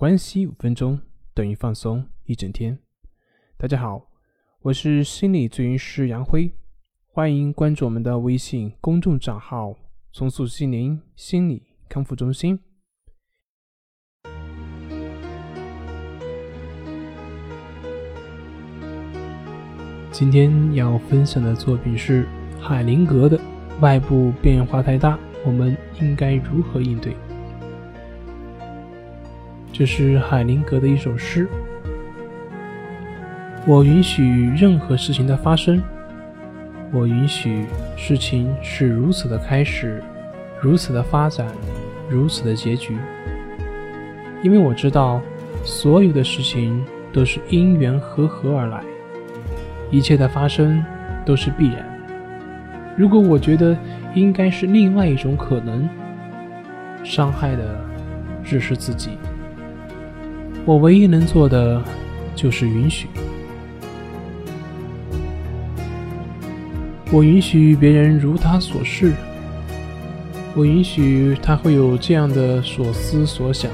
关系五分钟等于放松一整天。大家好，我是心理咨询师杨辉，欢迎关注我们的微信公众账号“重塑心灵心理康复中心”。今天要分享的作品是海灵格的《外部变化太大，我们应该如何应对》。这是海灵格的一首诗。我允许任何事情的发生，我允许事情是如此的开始，如此的发展，如此的结局。因为我知道，所有的事情都是因缘和合而来，一切的发生都是必然。如果我觉得应该是另外一种可能，伤害的只是自己。我唯一能做的就是允许。我允许别人如他所示，我允许他会有这样的所思所想，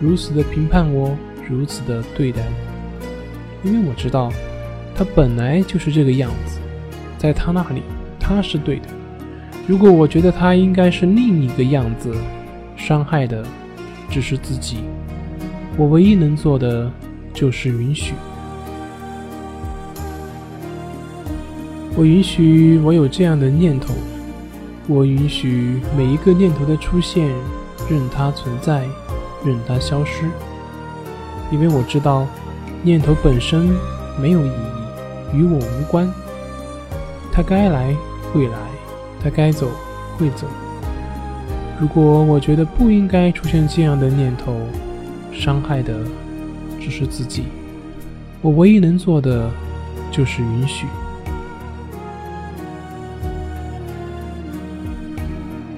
如此的评判我，如此的对待我，因为我知道他本来就是这个样子，在他那里他是对的。如果我觉得他应该是另一个样子，伤害的只是自己。我唯一能做的就是允许。我允许我有这样的念头，我允许每一个念头的出现，任它存在，任它消失，因为我知道念头本身没有意义，与我无关。它该来会来，它该走会走。如果我觉得不应该出现这样的念头，伤害的只是自己，我唯一能做的就是允许。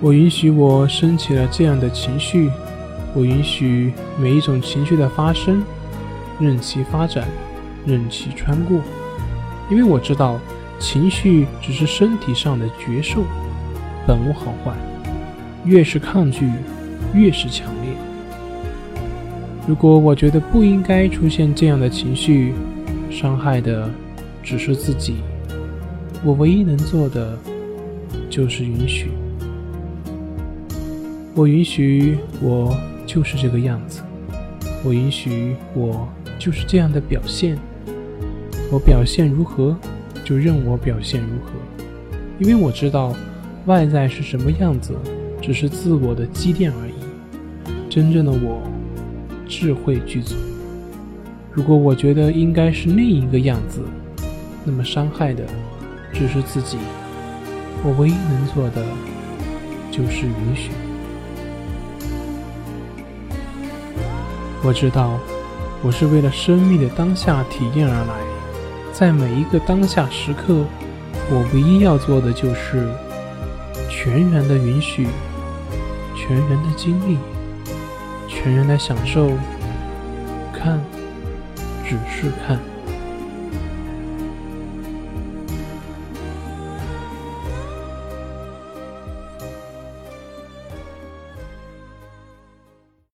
我允许我升起了这样的情绪，我允许每一种情绪的发生，任其发展，任其穿过，因为我知道情绪只是身体上的觉受，本无好坏，越是抗拒，越是强。如果我觉得不应该出现这样的情绪，伤害的只是自己，我唯一能做的就是允许。我允许我就是这个样子，我允许我就是这样的表现。我表现如何，就任我表现如何，因为我知道外在是什么样子，只是自我的积淀而已。真正的我。智慧具足。如果我觉得应该是另一个样子，那么伤害的只是自己。我唯一能做的就是允许。我知道，我是为了生命的当下体验而来，在每一个当下时刻，我唯一要做的就是全然的允许，全然的经历。全然的享受，看，只是看。